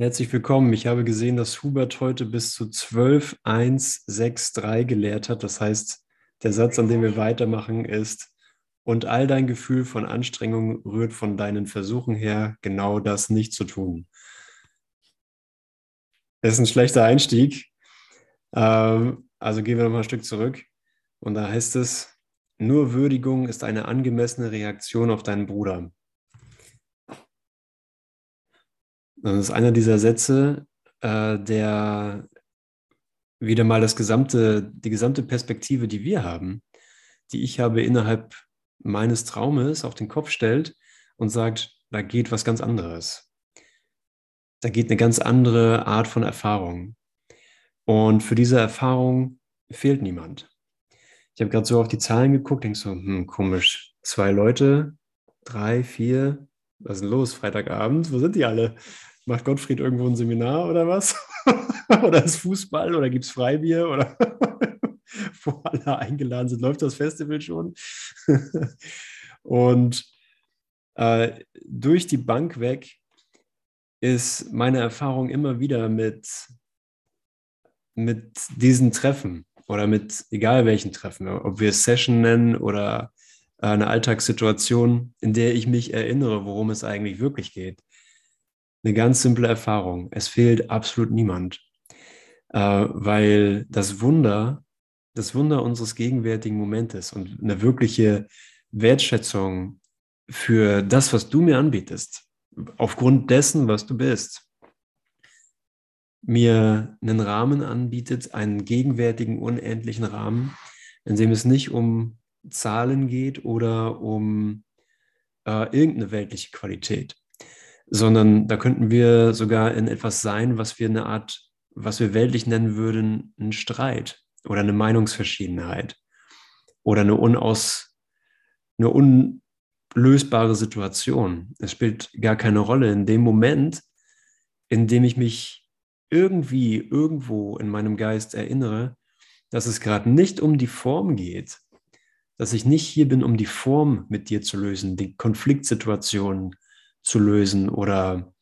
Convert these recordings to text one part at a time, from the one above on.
Herzlich willkommen. Ich habe gesehen, dass Hubert heute bis zu 12.163 gelehrt hat. Das heißt, der Satz, an dem wir weitermachen, ist, und all dein Gefühl von Anstrengung rührt von deinen Versuchen her, genau das nicht zu tun. Das ist ein schlechter Einstieg. Ähm, also gehen wir nochmal ein Stück zurück. Und da heißt es, nur Würdigung ist eine angemessene Reaktion auf deinen Bruder. Das ist einer dieser Sätze, äh, der wieder mal das gesamte, die gesamte Perspektive, die wir haben, die ich habe innerhalb meines Traumes auf den Kopf stellt und sagt, da geht was ganz anderes. Da geht eine ganz andere Art von Erfahrung. Und für diese Erfahrung fehlt niemand. Ich habe gerade so auf die Zahlen geguckt, denke so, hm, komisch, zwei Leute, drei, vier, was ist denn los, Freitagabend, wo sind die alle? Macht Gottfried irgendwo ein Seminar oder was? oder ist Fußball oder gibt es Freibier oder wo alle eingeladen sind? Läuft das Festival schon? und äh, durch die Bank weg ist meine Erfahrung immer wieder mit, mit diesen Treffen oder mit egal welchen Treffen, ob wir es Session nennen oder eine Alltagssituation, in der ich mich erinnere, worum es eigentlich wirklich geht eine ganz simple Erfahrung. Es fehlt absolut niemand, äh, weil das Wunder, das Wunder unseres gegenwärtigen Momentes und eine wirkliche Wertschätzung für das, was du mir anbietest, aufgrund dessen, was du bist, mir einen Rahmen anbietet, einen gegenwärtigen, unendlichen Rahmen, in dem es nicht um Zahlen geht oder um äh, irgendeine weltliche Qualität, sondern da könnten wir sogar in etwas sein, was wir eine Art, was wir weltlich nennen würden, einen Streit oder eine Meinungsverschiedenheit oder eine unaus, eine unlösbare Situation. Es spielt gar keine Rolle in dem Moment, in dem ich mich irgendwie irgendwo in meinem Geist erinnere, dass es gerade nicht um die Form geht, dass ich nicht hier bin, um die Form mit dir zu lösen, die Konfliktsituationen zu lösen oder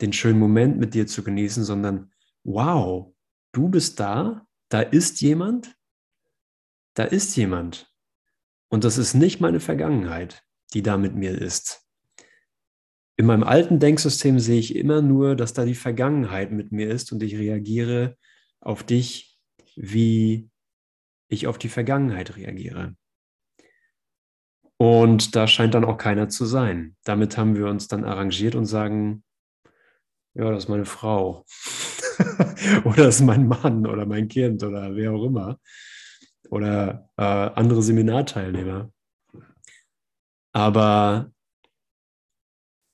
den schönen Moment mit dir zu genießen, sondern wow, du bist da, da ist jemand, da ist jemand. Und das ist nicht meine Vergangenheit, die da mit mir ist. In meinem alten Denksystem sehe ich immer nur, dass da die Vergangenheit mit mir ist und ich reagiere auf dich, wie ich auf die Vergangenheit reagiere. Und da scheint dann auch keiner zu sein. Damit haben wir uns dann arrangiert und sagen, ja, das ist meine Frau. oder das ist mein Mann oder mein Kind oder wer auch immer. Oder äh, andere Seminarteilnehmer. Aber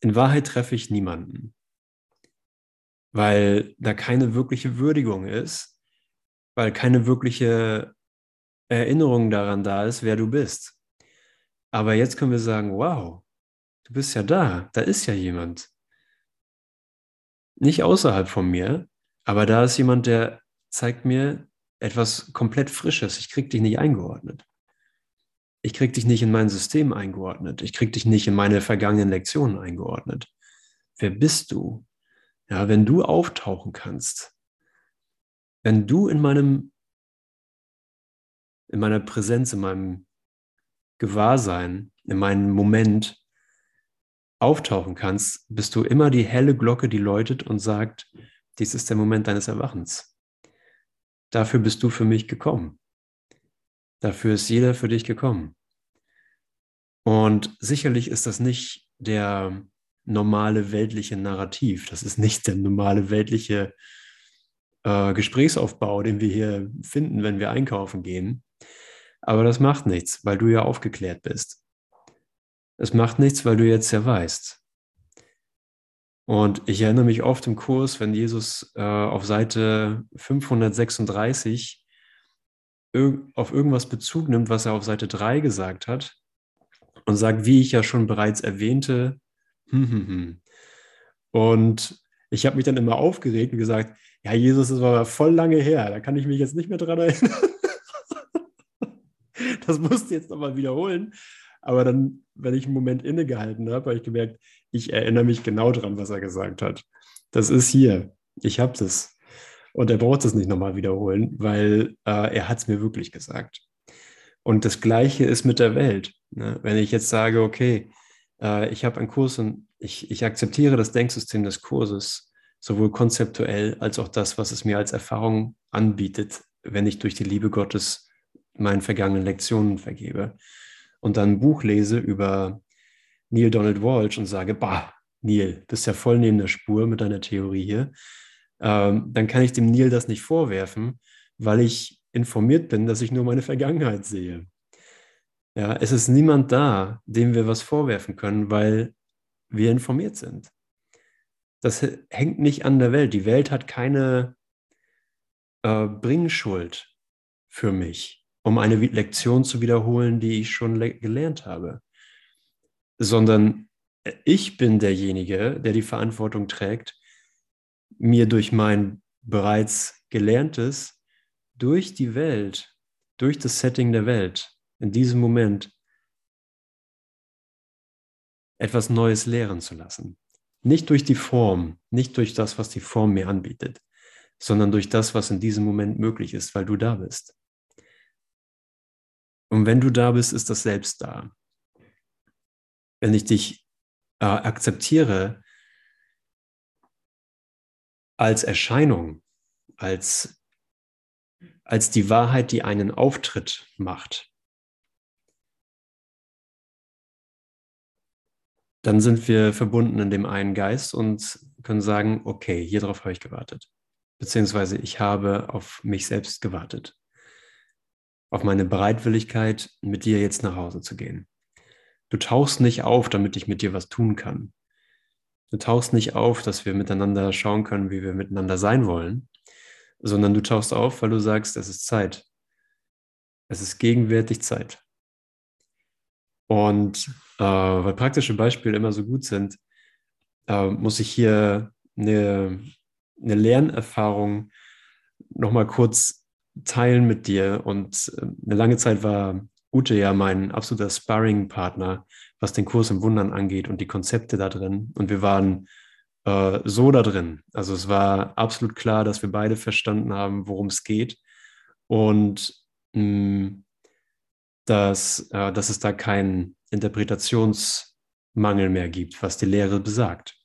in Wahrheit treffe ich niemanden, weil da keine wirkliche Würdigung ist, weil keine wirkliche Erinnerung daran da ist, wer du bist. Aber jetzt können wir sagen, wow, du bist ja da, da ist ja jemand. Nicht außerhalb von mir, aber da ist jemand, der zeigt mir etwas komplett Frisches. Ich krieg dich nicht eingeordnet. Ich krieg dich nicht in mein System eingeordnet. Ich krieg dich nicht in meine vergangenen Lektionen eingeordnet. Wer bist du? Ja, wenn du auftauchen kannst, wenn du in meinem, in meiner Präsenz, in meinem Gewahrsein, in meinem Moment auftauchen kannst, bist du immer die helle Glocke, die läutet und sagt, dies ist der Moment deines Erwachens. Dafür bist du für mich gekommen. Dafür ist jeder für dich gekommen. Und sicherlich ist das nicht der normale weltliche Narrativ. Das ist nicht der normale weltliche äh, Gesprächsaufbau, den wir hier finden, wenn wir einkaufen gehen. Aber das macht nichts, weil du ja aufgeklärt bist. Es macht nichts, weil du jetzt ja weißt. Und ich erinnere mich oft im Kurs, wenn Jesus äh, auf Seite 536 irg auf irgendwas Bezug nimmt, was er auf Seite 3 gesagt hat und sagt, wie ich ja schon bereits erwähnte. Hm, hm, hm. Und ich habe mich dann immer aufgeregt und gesagt, ja, Jesus, das war aber voll lange her, da kann ich mich jetzt nicht mehr dran erinnern. das musste jetzt nochmal wiederholen. Aber dann, wenn ich einen Moment innegehalten habe, habe ich gemerkt, ich erinnere mich genau dran, was er gesagt hat. Das ist hier. Ich habe das. Und er braucht es nicht nochmal wiederholen, weil äh, er hat es mir wirklich gesagt. Und das Gleiche ist mit der Welt. Ne? Wenn ich jetzt sage, okay, äh, ich habe einen Kurs und ich, ich akzeptiere das Denksystem des Kurses, sowohl konzeptuell als auch das, was es mir als Erfahrung anbietet, wenn ich durch die Liebe Gottes meinen vergangenen Lektionen vergebe. Und dann ein Buch lese über Neil Donald Walsh und sage, bah, Neil, bist ja voll neben der Spur mit deiner Theorie hier, ähm, dann kann ich dem Neil das nicht vorwerfen, weil ich informiert bin, dass ich nur meine Vergangenheit sehe. Ja, es ist niemand da, dem wir was vorwerfen können, weil wir informiert sind. Das hängt nicht an der Welt. Die Welt hat keine äh, Bringschuld für mich, um eine Lektion zu wiederholen, die ich schon gelernt habe, sondern ich bin derjenige, der die Verantwortung trägt, mir durch mein bereits Gelerntes, durch die Welt, durch das Setting der Welt, in diesem Moment etwas Neues lehren zu lassen. Nicht durch die Form, nicht durch das, was die Form mir anbietet, sondern durch das, was in diesem Moment möglich ist, weil du da bist. Und wenn du da bist, ist das Selbst da. Wenn ich dich äh, akzeptiere als Erscheinung, als, als die Wahrheit, die einen Auftritt macht, dann sind wir verbunden in dem einen Geist und können sagen, okay, hier drauf habe ich gewartet. Beziehungsweise ich habe auf mich selbst gewartet. Auf meine Bereitwilligkeit, mit dir jetzt nach Hause zu gehen. Du tauchst nicht auf, damit ich mit dir was tun kann. Du tauchst nicht auf, dass wir miteinander schauen können, wie wir miteinander sein wollen, sondern du tauchst auf, weil du sagst, es ist Zeit. Es ist gegenwärtig Zeit. Und äh, weil praktische Beispiele immer so gut sind, äh, muss ich hier eine, eine Lernerfahrung nochmal kurz teilen mit dir. Und äh, eine lange Zeit war Ute ja mein absoluter Sparring-Partner, was den Kurs im Wundern angeht und die Konzepte da drin. Und wir waren äh, so da drin. Also es war absolut klar, dass wir beide verstanden haben, worum es geht. Und mh, mm, dass, äh, dass es da keinen Interpretationsmangel mehr gibt, was die Lehre besagt.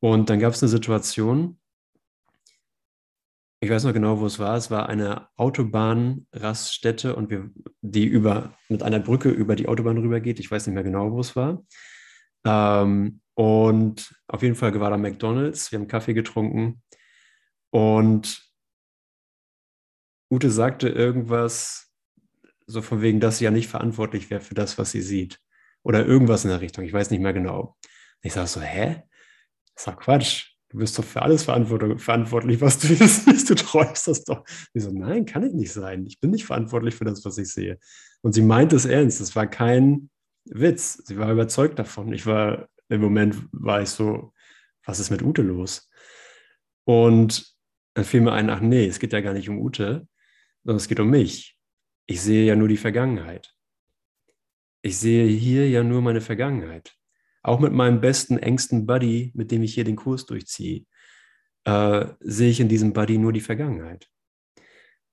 Und dann gab es eine Situation, ich weiß noch genau, wo es war. Es war eine Autobahnraststätte und wir, die über, mit einer Brücke über die Autobahn rübergeht. Ich weiß nicht mehr genau, wo es war. Ähm, und auf jeden Fall war da McDonalds. Wir haben Kaffee getrunken. Und Ute sagte irgendwas, so von wegen, dass sie ja nicht verantwortlich wäre für das, was sie sieht. Oder irgendwas in der Richtung. Ich weiß nicht mehr genau. Ich sage so, hä? Das ist doch Quatsch du bist doch für alles verantwortlich, was du hier siehst, du träumst das doch. Ich so, nein, kann ich nicht sein. Ich bin nicht verantwortlich für das, was ich sehe. Und sie meint es ernst. Das war kein Witz. Sie war überzeugt davon. Ich war, im Moment war ich so, was ist mit Ute los? Und dann fiel mir ein, ach nee, es geht ja gar nicht um Ute, sondern es geht um mich. Ich sehe ja nur die Vergangenheit. Ich sehe hier ja nur meine Vergangenheit auch mit meinem besten, engsten Buddy, mit dem ich hier den Kurs durchziehe, äh, sehe ich in diesem Buddy nur die Vergangenheit.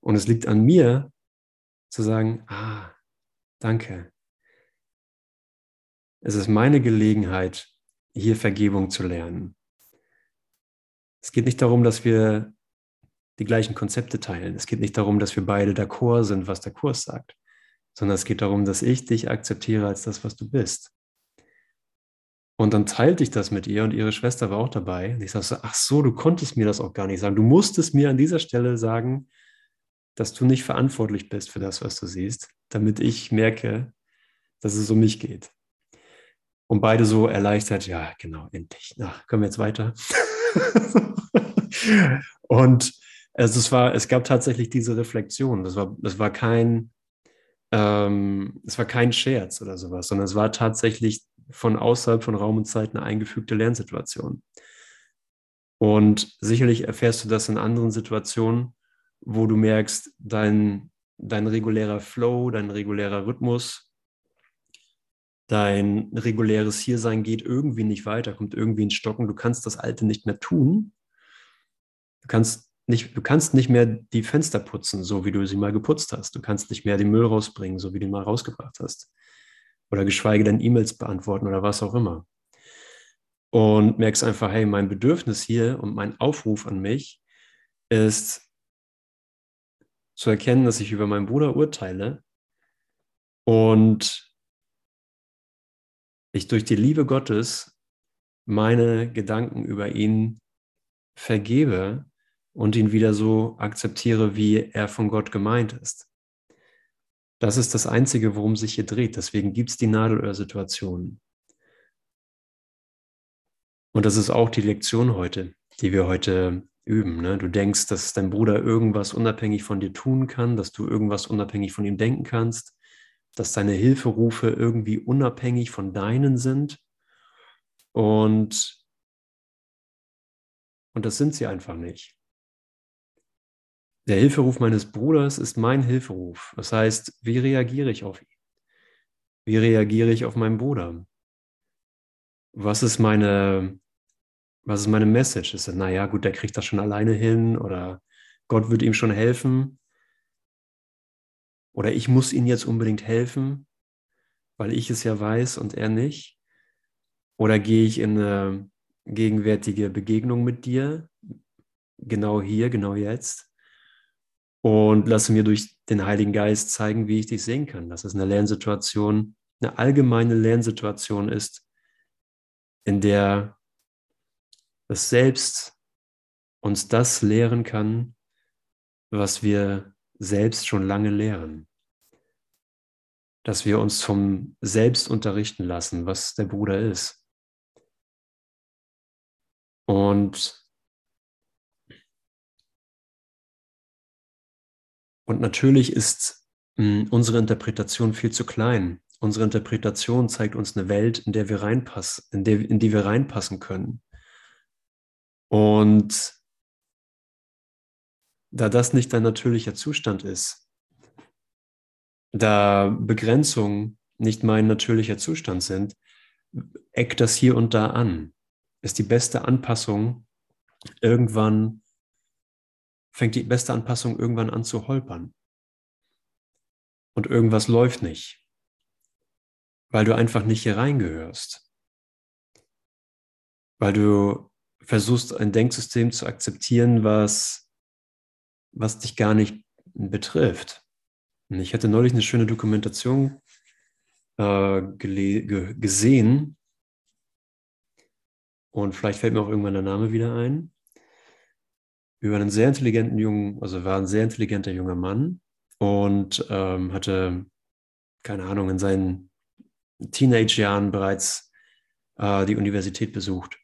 Und es liegt an mir zu sagen, ah, danke. Es ist meine Gelegenheit, hier Vergebung zu lernen. Es geht nicht darum, dass wir die gleichen Konzepte teilen. Es geht nicht darum, dass wir beide d'accord sind, was der Kurs sagt, sondern es geht darum, dass ich dich akzeptiere als das, was du bist. Und dann teilte ich das mit ihr und ihre Schwester war auch dabei. Und ich sagte so, ach so, du konntest mir das auch gar nicht sagen. Du musstest mir an dieser Stelle sagen, dass du nicht verantwortlich bist für das, was du siehst, damit ich merke, dass es um mich geht. Und beide so erleichtert, ja, genau, endlich. Na, können wir jetzt weiter? und also es war, es gab tatsächlich diese Reflexion. Das war, das war kein, ähm, es war kein Scherz oder sowas, sondern es war tatsächlich von außerhalb von Raum und Zeit eine eingefügte Lernsituation. Und sicherlich erfährst du das in anderen Situationen, wo du merkst, dein, dein regulärer Flow, dein regulärer Rhythmus Dein reguläres Hiersein geht irgendwie nicht weiter, kommt irgendwie ins Stocken. Du kannst das Alte nicht mehr tun. Du kannst nicht, du kannst nicht mehr die Fenster putzen, so wie du sie mal geputzt hast. Du kannst nicht mehr den Müll rausbringen, so wie du ihn mal rausgebracht hast. Oder geschweige denn E-Mails beantworten oder was auch immer. Und merkst einfach, hey, mein Bedürfnis hier und mein Aufruf an mich ist zu erkennen, dass ich über meinen Bruder urteile und ich durch die Liebe Gottes meine Gedanken über ihn vergebe und ihn wieder so akzeptiere, wie er von Gott gemeint ist. Das ist das Einzige, worum sich hier dreht. Deswegen gibt es die Nadelöhr-Situationen. Und das ist auch die Lektion heute, die wir heute üben. Ne? Du denkst, dass dein Bruder irgendwas unabhängig von dir tun kann, dass du irgendwas unabhängig von ihm denken kannst dass deine Hilferufe irgendwie unabhängig von deinen sind. Und, und das sind sie einfach nicht. Der Hilferuf meines Bruders ist mein Hilferuf. Das heißt, wie reagiere ich auf ihn? Wie reagiere ich auf meinen Bruder? Was ist meine, was ist meine Message? Ist er, naja, gut, der kriegt das schon alleine hin oder Gott wird ihm schon helfen? Oder ich muss ihm jetzt unbedingt helfen, weil ich es ja weiß und er nicht. Oder gehe ich in eine gegenwärtige Begegnung mit dir, genau hier, genau jetzt, und lasse mir durch den Heiligen Geist zeigen, wie ich dich sehen kann, dass es eine Lernsituation, eine allgemeine Lernsituation ist, in der das Selbst uns das lehren kann, was wir selbst schon lange lehren. Dass wir uns vom Selbst unterrichten lassen, was der Bruder ist. Und, und natürlich ist mh, hm, unsere Interpretation viel zu klein. Unsere Interpretation zeigt uns eine Welt, in der wir reinpassen, in, der, in die wir reinpassen können. Und da das nicht dein natürlicher Zustand ist, da Begrenzungen nicht mein natürlicher Zustand sind, eckt das hier und da an. Ist die beste Anpassung irgendwann, fängt die beste Anpassung irgendwann an zu holpern. Und irgendwas läuft nicht, weil du einfach nicht hier reingehörst. Weil du versuchst, ein Denksystem zu akzeptieren, was was dich gar nicht betrifft. Und ich hatte neulich eine schöne Dokumentation äh, gesehen und vielleicht fällt mir auch irgendwann der Name wieder ein, über einen sehr intelligenten jungen, also war ein sehr intelligenter junger Mann und ähm, hatte, keine Ahnung, in seinen Teenage-Jahren bereits äh, die Universität besucht.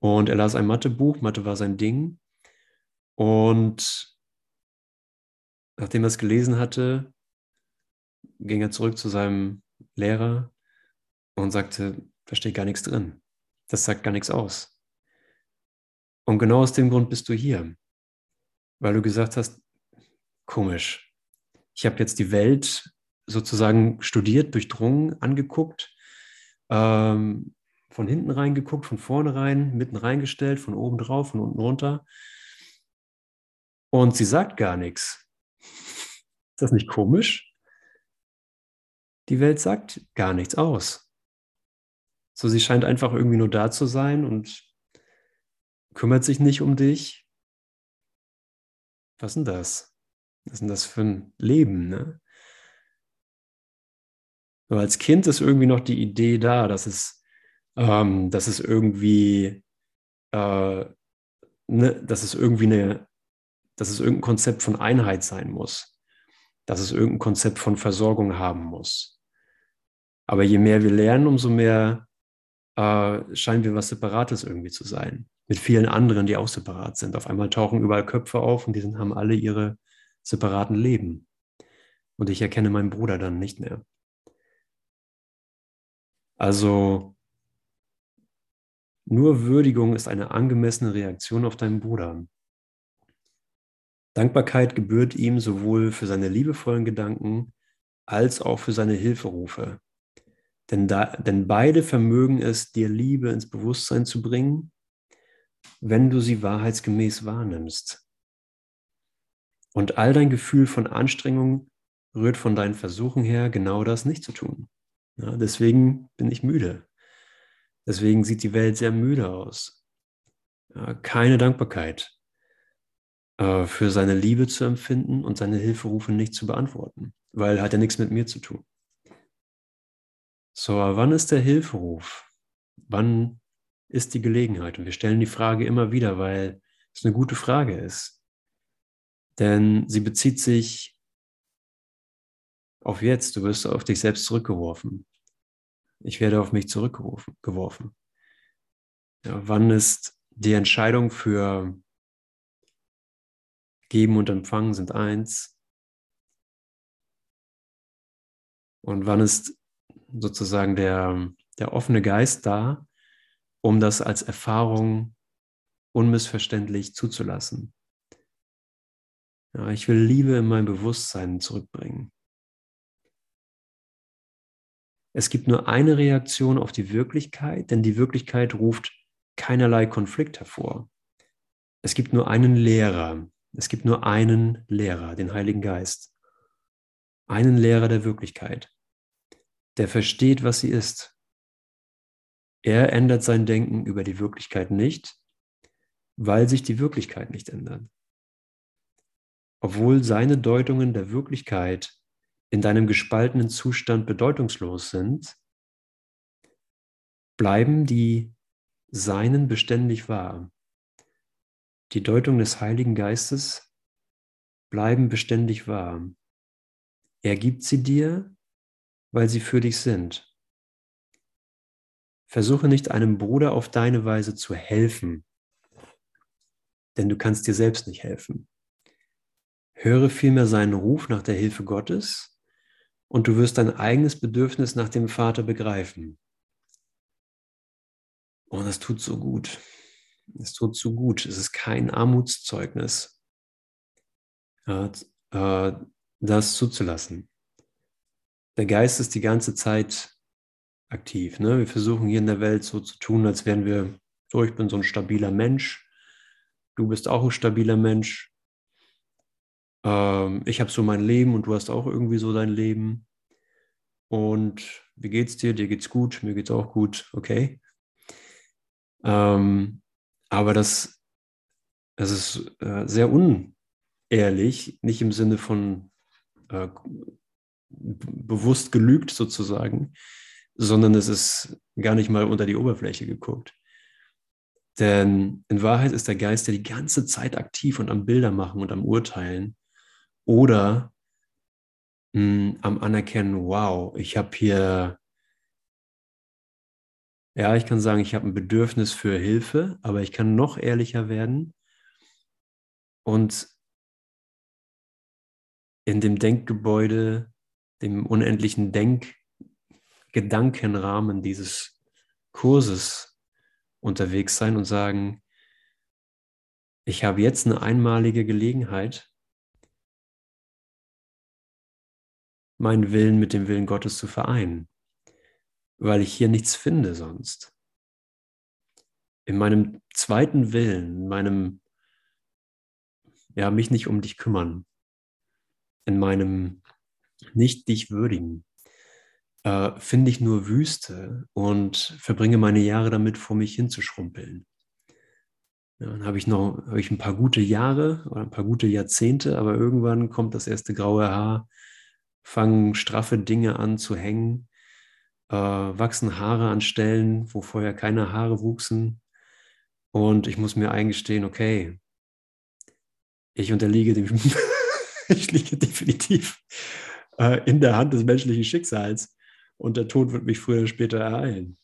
Und er las ein Mathebuch, Mathe war sein Ding. Und nachdem er es gelesen hatte, ging er zurück zu seinem Lehrer und sagte, da steht gar nichts drin. Das sagt gar nichts aus. Und genau aus dem Grund bist du hier, weil du gesagt hast, komisch, ich habe jetzt die Welt sozusagen studiert, durchdrungen, angeguckt, ähm, von hinten reingeguckt, von vorne rein, mitten reingestellt, von oben drauf, von unten runter. Und sie sagt gar nichts. Ist das nicht komisch? Die Welt sagt gar nichts aus. So, sie scheint einfach irgendwie nur da zu sein und kümmert sich nicht um dich. Was ist denn das? Was ist denn das für ein Leben, ne? Aber als Kind ist irgendwie noch die Idee da, dass es, ähm, dass es irgendwie, äh, ne, dass es irgendwie eine dass es irgendein Konzept von Einheit sein muss, dass es irgendein Konzept von Versorgung haben muss. Aber je mehr wir lernen, umso mehr äh, scheinen wir was Separates irgendwie zu sein. Mit vielen anderen, die auch separat sind. Auf einmal tauchen überall Köpfe auf und die sind, haben alle ihre separaten Leben. Und ich erkenne meinen Bruder dann nicht mehr. Also nur Würdigung ist eine angemessene Reaktion auf deinen Bruder. Dankbarkeit gebührt ihm sowohl für seine liebevollen Gedanken als auch für seine Hilferufe. Denn, da, denn beide vermögen es, dir Liebe ins Bewusstsein zu bringen, wenn du sie wahrheitsgemäß wahrnimmst. Und all dein Gefühl von Anstrengung rührt von deinen Versuchen her, genau das nicht zu tun. Ja, deswegen bin ich müde. Deswegen sieht die Welt sehr müde aus. Ja, keine Dankbarkeit äh, für seine Liebe zu empfinden und seine Hilferufe nicht zu beantworten, weil hat ja nichts mit mir zu tun. So, wann ist der Hilferuf? Wann ist die Gelegenheit? Und wir stellen die Frage immer wieder, weil es eine gute Frage ist. Denn sie bezieht sich auf jetzt. Du wirst auf dich selbst zurückgeworfen. Ich werde auf mich zurückgeworfen. Ja, wann ist die Entscheidung für Geben und Empfangen sind eins? Und wann ist sozusagen der, der offene Geist da, um das als Erfahrung unmissverständlich zuzulassen. Ja, ich will Liebe in mein Bewusstsein zurückbringen. Es gibt nur eine Reaktion auf die Wirklichkeit, denn die Wirklichkeit ruft keinerlei Konflikt hervor. Es gibt nur einen Lehrer. Es gibt nur einen Lehrer, den Heiligen Geist. Einen Lehrer der Wirklichkeit der versteht, was sie ist. Er ändert sein Denken über die Wirklichkeit nicht, weil sich die Wirklichkeit nicht ändert. Obwohl seine Deutungen der Wirklichkeit in deinem gespaltenen Zustand bedeutungslos sind, bleiben die Seinen beständig wahr. Die Deutungen des Heiligen Geistes bleiben beständig wahr. Er gibt sie dir weil sie für dich sind. Versuche nicht einem Bruder auf deine Weise zu helfen, denn du kannst dir selbst nicht helfen. Höre vielmehr seinen Ruf nach der Hilfe Gottes und du wirst dein eigenes Bedürfnis nach dem Vater begreifen. Und das tut so gut. Es tut so gut. Es ist kein Armutszeugnis, äh, das zuzulassen der Geist ist die ganze Zeit aktiv. Ne? Wir versuchen hier in der Welt so zu tun, als wären wir, so, ich bin so ein stabiler Mensch, du bist auch ein stabiler Mensch, ähm, ich habe so mein Leben und du hast auch irgendwie so dein Leben. Und wie geht's dir? Dir geht's gut, mir geht's auch gut, okay. Ähm, aber das, das ist äh, sehr unehrlich, nicht im Sinne von äh, bewusst gelügt sozusagen, sondern es ist gar nicht mal unter die Oberfläche geguckt. Denn in Wahrheit ist der Geist ja die ganze Zeit aktiv und am Bilder machen und am Urteilen oder mh, hm, am Anerkennen, wow, ich habe hier, ja, ich kann sagen, ich habe ein Bedürfnis für Hilfe, aber ich kann noch ehrlicher werden und in dem Denkgebäude dem unendlichen Denk-Gedankenrahmen dieses Kurses unterwegs sein und sagen, ich habe jetzt eine einmalige Gelegenheit, meinen Willen mit dem Willen Gottes zu vereinen, weil ich hier nichts finde sonst. In meinem zweiten Willen, in meinem, ja, mich nicht um dich kümmern, in meinem nicht dich würdigen, äh, finde ich nur Wüste und verbringe meine Jahre damit, vor mich hinzuschrumpeln. Ja, dann habe ich noch hab ich ein paar gute Jahre oder ein paar gute Jahrzehnte, aber irgendwann kommt das erste graue Haar, fangen straffe Dinge an zu hängen, äh, wachsen Haare an Stellen, wo vorher keine Haare wuchsen. Und ich muss mir eingestehen, okay, ich unterliege dem, ich liege definitiv äh, in der Hand des menschlichen Schicksals und der Tod wird mich früher oder später ereilen.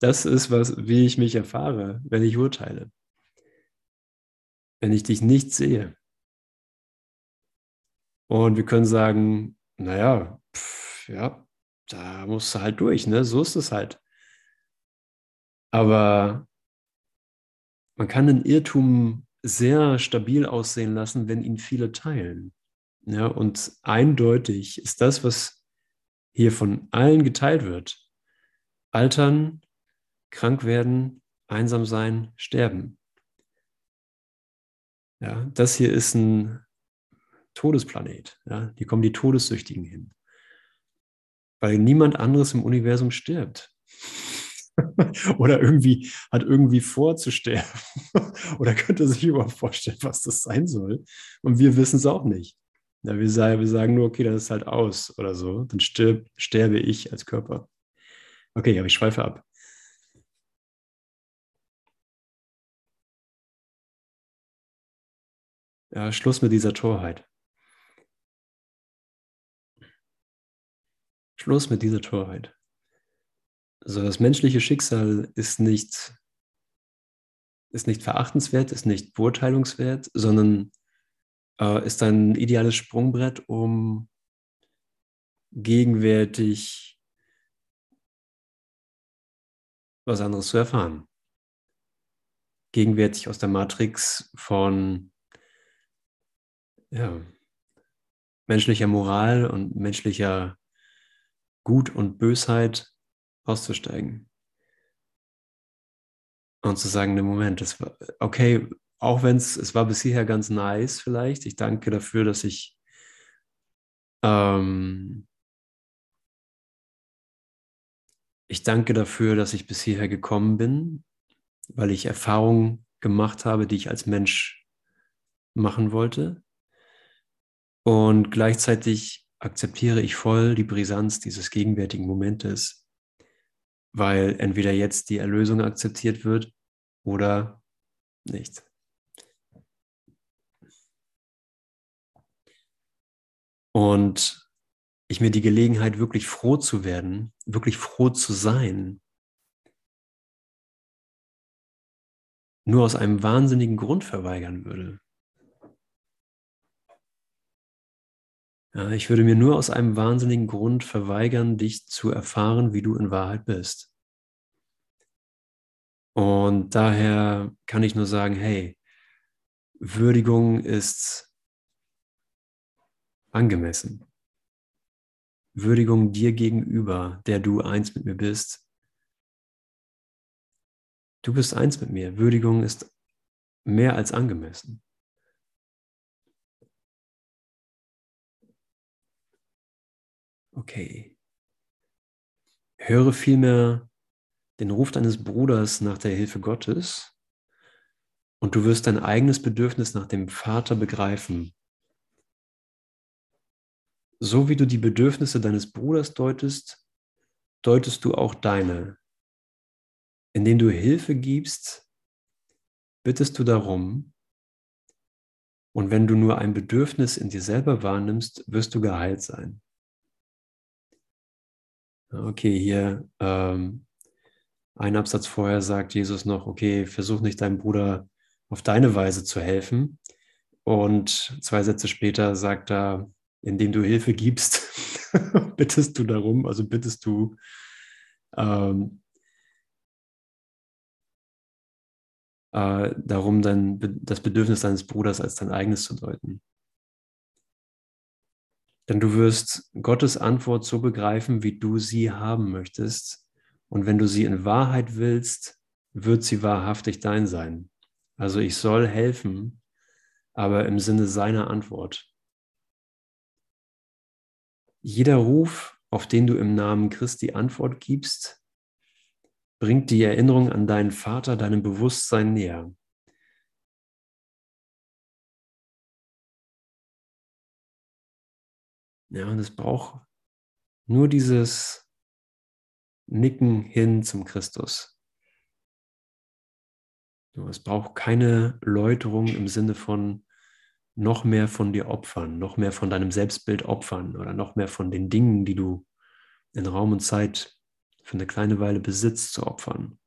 Das ist, was, wie ich mich erfahre, wenn ich urteile. Wenn ich dich nicht sehe. Und wir können sagen, naja, pff, ja, da musst du halt durch, ne? So ist es halt. Aber man kann den Irrtum sehr stabil aussehen lassen, wenn ihn viele teilen. Ja, und eindeutig ist das, was hier von allen geteilt wird, altern, krank werden, einsam sein, sterben. Ja, das hier ist ein Todesplanet. Ja, hier kommen die Todessüchtigen hin. Weil niemand anderes im Universum stirbt. Oder irgendwie hat irgendwie vor zu sterben. Oder könnte sich überhaupt vorstellen, was das sein soll. Und wir wissen es auch nicht. Ja, wir, sagen, wir sagen nur, okay, das ist halt aus oder so. Dann stirb, sterbe ich als Körper. Okay, aber ich schweife ab. Ja, Schluss mit dieser Torheit. Schluss mit dieser Torheit. Also das menschliche Schicksal ist nicht, ist nicht verachtenswert, ist nicht beurteilungswert, sondern äh, ist ein ideales Sprungbrett, um gegenwärtig was anderes zu erfahren. Gegenwärtig aus der Matrix von ja, menschlicher Moral und menschlicher Gut und Bösheit auszusteigen. Und zu sagen, ne Moment, das war okay, auch wenn es, es war bis hierher ganz nice vielleicht. Ich danke dafür, dass ich ähm, ich danke dafür, dass ich bis hierher gekommen bin, weil ich Erfahrungen gemacht habe, die ich als Mensch machen wollte. Und gleichzeitig akzeptiere ich voll die Brisanz dieses gegenwärtigen Momentes, weil entweder jetzt die Erlösung akzeptiert wird oder nicht. Und ich mir die Gelegenheit, wirklich froh zu werden, wirklich froh zu sein, nur aus einem wahnsinnigen Grund verweigern würde. Ja, ich würde mir nur aus einem wahnsinnigen Grund verweigern, dich zu erfahren, wie du in Wahrheit bist. Und daher kann ich nur sagen, hey, Würdigung ist angemessen. Würdigung dir gegenüber, der du eins mit mir bist. Du bist eins mit mir. Würdigung ist mehr als angemessen. Okay. Höre vielmehr den Ruf deines Bruders nach der Hilfe Gottes und du wirst dein eigenes Bedürfnis nach dem Vater begreifen. So wie du die Bedürfnisse deines Bruders deutest, deutest du auch deine. Indem du Hilfe gibst, bittest du darum, und wenn du nur ein Bedürfnis in dir selber wahrnimmst, wirst du geheilt sein. Okay, hier ähm, ein Absatz vorher sagt Jesus noch, okay, versuch nicht deinem Bruder auf deine Weise zu helfen. Und zwei Sätze später sagt er, indem du Hilfe gibst, bittest du darum, also bittest du ähm, äh, darum, dein, das Bedürfnis deines Bruders als dein eigenes zu deuten. Denn du wirst Gottes Antwort so begreifen, wie du sie haben möchtest. Und wenn du sie in Wahrheit willst, wird sie wahrhaftig dein sein. Also ich soll helfen, aber im Sinne seiner Antwort. Jeder Ruf, auf den du im Namen Christi Antwort gibst, bringt die Erinnerung an deinen Vater deinem Bewusstsein näher. Ja, und es braucht nur dieses Nicken hin zum Christus. Es braucht keine Läuterung im Sinne von noch mehr von dir opfern, noch mehr von deinem Selbstbild opfern oder noch mehr von den Dingen, die du in Raum und Zeit für eine kleine Weile besitzt, zu opfern.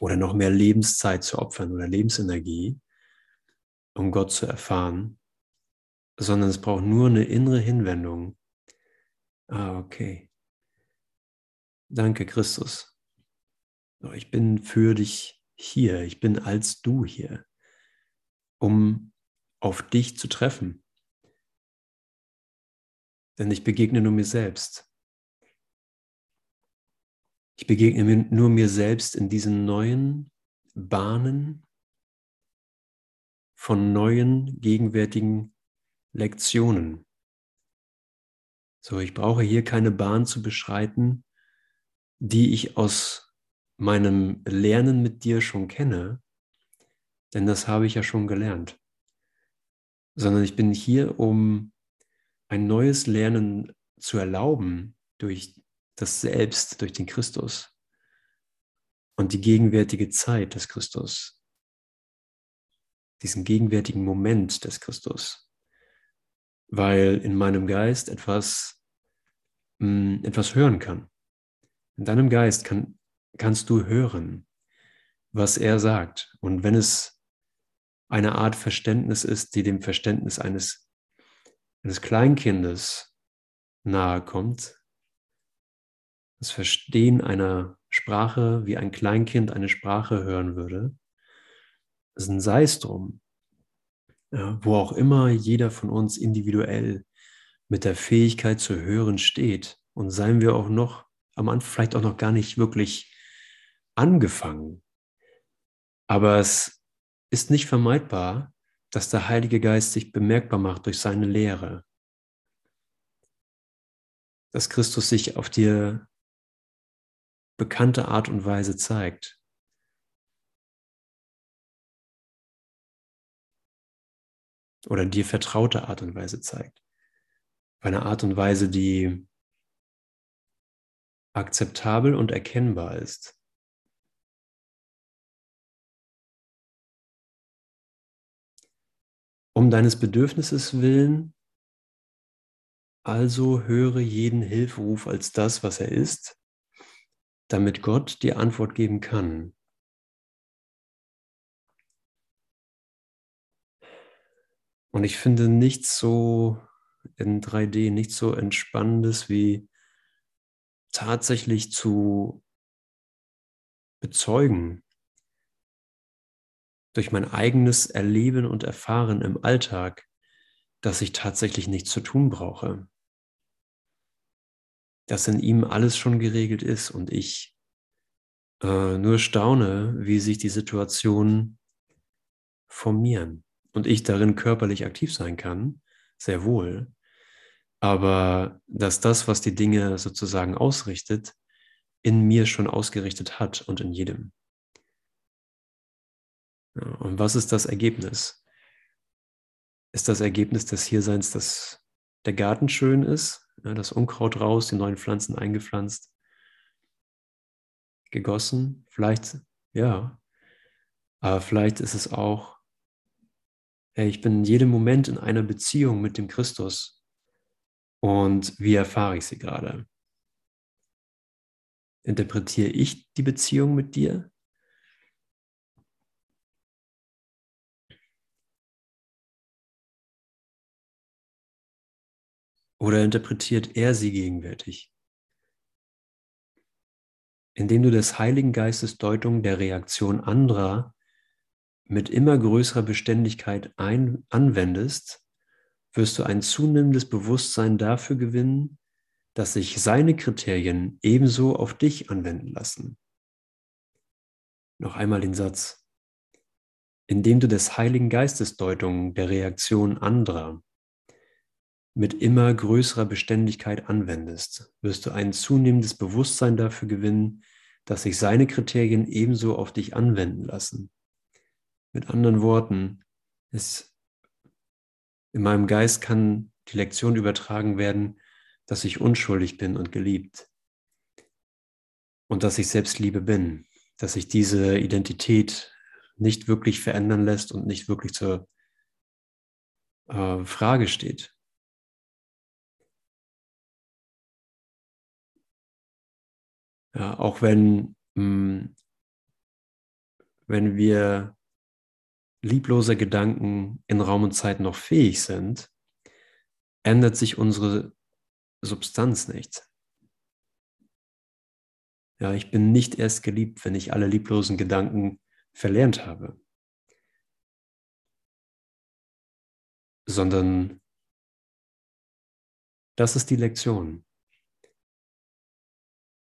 Oder noch mehr Lebenszeit zu opfern oder Lebensenergie, um Gott zu erfahren sondern es braucht nur eine innere Hinwendung. Ah, okay. Danke, Christus. Ich bin für dich hier. Ich bin als du hier, um auf dich zu treffen. Denn ich begegne nur mir selbst. Ich begegne nur mir selbst in diesen neuen Bahnen von neuen gegenwärtigen Lektionen. So, ich brauche hier keine Bahn zu beschreiten, die ich aus meinem Lernen mit dir schon kenne, denn das habe ich ja schon gelernt, sondern ich bin hier, um ein neues Lernen zu erlauben durch das Selbst, durch den Christus und die gegenwärtige Zeit des Christus, diesen gegenwärtigen Moment des Christus, weil in meinem Geist etwas, mh, mm, etwas hören kann. In deinem Geist kann, kannst du hören, was er sagt. Und wenn es eine Art Verständnis ist, die dem Verständnis eines, eines Kleinkindes nahe kommt, das Verstehen einer Sprache, wie ein Kleinkind eine Sprache hören würde, ist ein sei es drum, ja, wo auch immer jeder von uns individuell mit der Fähigkeit zu hören steht und seien wir auch noch am Anfang vielleicht auch noch gar nicht wirklich angefangen. Aber es ist nicht vermeidbar, dass der Heilige Geist sich bemerkbar macht durch seine Lehre. Dass Christus sich auf dir bekannte Art und Weise zeigt. Oder dir vertraute Art und Weise zeigt. Eine Art und Weise, die akzeptabel und erkennbar ist. Um deines Bedürfnisses willen, also höre jeden Hilferuf als das, was er ist damit Gott dir Antwort geben kann. Und ich finde nichts so in 3D, nichts so entspannendes wie tatsächlich zu bezeugen durch mein eigenes Erleben und Erfahren im Alltag, dass ich tatsächlich nichts zu tun brauche dass in ihm alles schon geregelt ist und ich äh, nur staune, wie sich die Situationen formieren und ich darin körperlich aktiv sein kann, sehr wohl. Aber dass das, was die Dinge sozusagen ausrichtet, in mir schon ausgerichtet hat und in jedem. Und was ist das Ergebnis? Ist das Ergebnis des Hierseins, dass der Garten schön ist, das Unkraut raus, die neuen Pflanzen eingepflanzt, gegossen. Vielleicht, ja. Aber vielleicht ist es auch, hey, ich bin in jedem Moment in einer Beziehung mit dem Christus. Und wie erfahre ich sie gerade? Interpretiere ich die Beziehung mit dir? Oder interpretiert er sie gegenwärtig? Indem du des Heiligen Geistes Deutung der Reaktion anderer mit immer größerer Beständigkeit ein, anwendest, wirst du ein zunehmendes Bewusstsein dafür gewinnen, dass sich seine Kriterien ebenso auf dich anwenden lassen. Noch einmal den Satz. Indem du des Heiligen Geistes Deutung der Reaktion anderer mit immer größerer Beständigkeit anwendest, wirst du ein zunehmendes Bewusstsein dafür gewinnen, dass sich seine Kriterien ebenso auf dich anwenden lassen. Mit anderen Worten, es, in meinem Geist kann die Lektion übertragen werden, dass ich unschuldig bin und geliebt und dass ich selbst Liebe bin, dass sich diese Identität nicht wirklich verändern lässt und nicht wirklich zur äh, Frage steht. Ja, auch wenn, mh, hm, wenn wir liebloser Gedanken in Raum und Zeit noch fähig sind, ändert sich unsere Substanz nicht. Ja, ich bin nicht erst geliebt, wenn ich alle lieblosen Gedanken verlernt habe, sondern das ist die Lektion.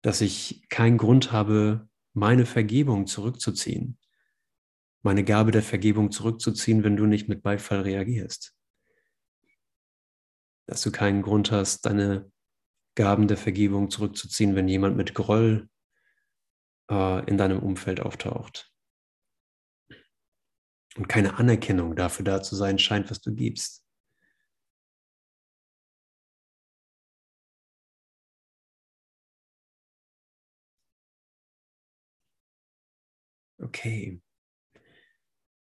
Dass ich keinen Grund habe, meine Vergebung zurückzuziehen, meine Gabe der Vergebung zurückzuziehen, wenn du nicht mit Beifall reagierst. Dass du keinen Grund hast, deine Gaben der Vergebung zurückzuziehen, wenn jemand mit Groll äh, in deinem Umfeld auftaucht. Und keine Anerkennung dafür da zu sein scheint, was du gibst. Okay.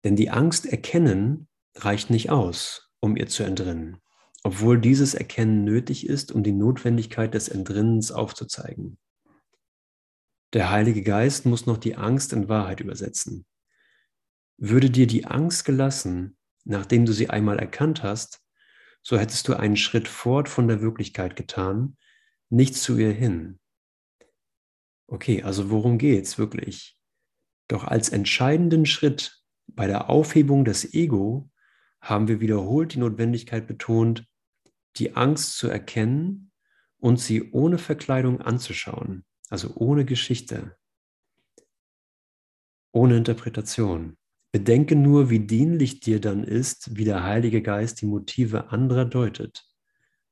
Denn die Angst erkennen reicht nicht aus, um ihr zu entrinnen, obwohl dieses Erkennen nötig ist, um die Notwendigkeit des Entrinnens aufzuzeigen. Der Heilige Geist muss noch die Angst in Wahrheit übersetzen. Würde dir die Angst gelassen, nachdem du sie einmal erkannt hast, so hättest du einen Schritt fort von der Wirklichkeit getan, nicht zu ihr hin. Okay, also worum geht's wirklich? Doch als entscheidenden Schritt bei der Aufhebung des Ego haben wir wiederholt die Notwendigkeit betont, die Angst zu erkennen und sie ohne Verkleidung anzuschauen, also ohne Geschichte, ohne Interpretation. Bedenke nur, wie dienlich dir dann ist, wie der Heilige Geist die Motive anderer deutet.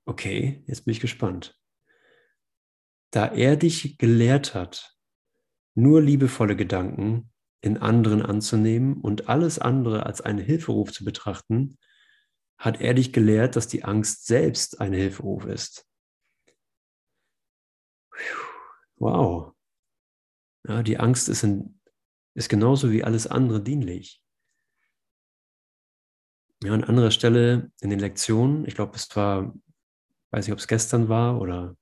Okay, jetzt bin ich gespannt. Da er dich gelehrt hat, nur liebevolle Gedanken in anderen anzunehmen und alles andere als einen Hilferuf zu betrachten, hat er dich gelehrt, dass die Angst selbst ein Hilferuf ist. Wow. Ja, die Angst ist, in, ist genauso wie alles andere dienlich. Ja, an anderer Stelle in den Lektionen, ich glaube, es war, weiß nicht, ob es gestern war oder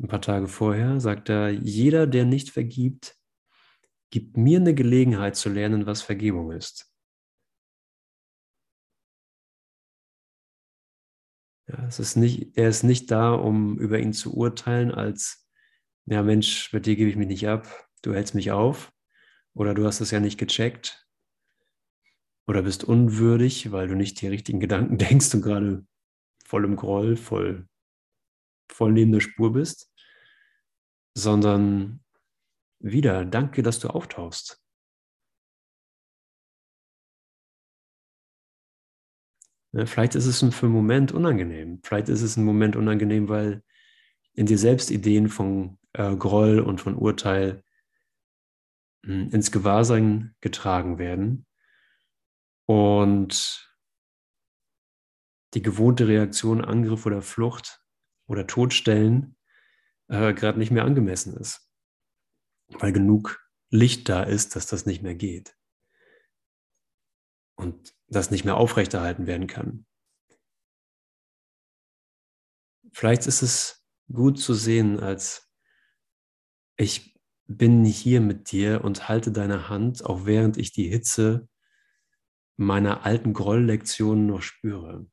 ein paar Tage vorher, sagt er, jeder, der nicht vergibt, gibt mir eine Gelegenheit zu lernen, was Vergebung ist. Ja, es ist nicht, er ist nicht da, um über ihn zu urteilen, als, ja Mensch, mit dir gebe ich mich nicht ab, du hältst mich auf oder du hast es ja nicht gecheckt oder bist unwürdig, weil du nicht die richtigen Gedanken denkst und gerade voll im Groll, voll, voll neben der Spur bist, sondern wieder, danke, dass du auftauchst. Ja, vielleicht ist es für einen Moment unangenehm. Vielleicht ist es ein Moment unangenehm, weil in dir selbst Ideen von äh, Groll und von Urteil mh, hm, ins Gewahrsein getragen werden und die gewohnte Reaktion Angriff oder Flucht oder Todstellen äh, gerade nicht mehr angemessen ist weil genug Licht da ist, dass das nicht mehr geht und das nicht mehr aufrechterhalten werden kann. Vielleicht ist es gut zu sehen, als ich bin hier mit dir und halte deine Hand, auch während ich die Hitze meiner alten Grolllektionen noch spüre.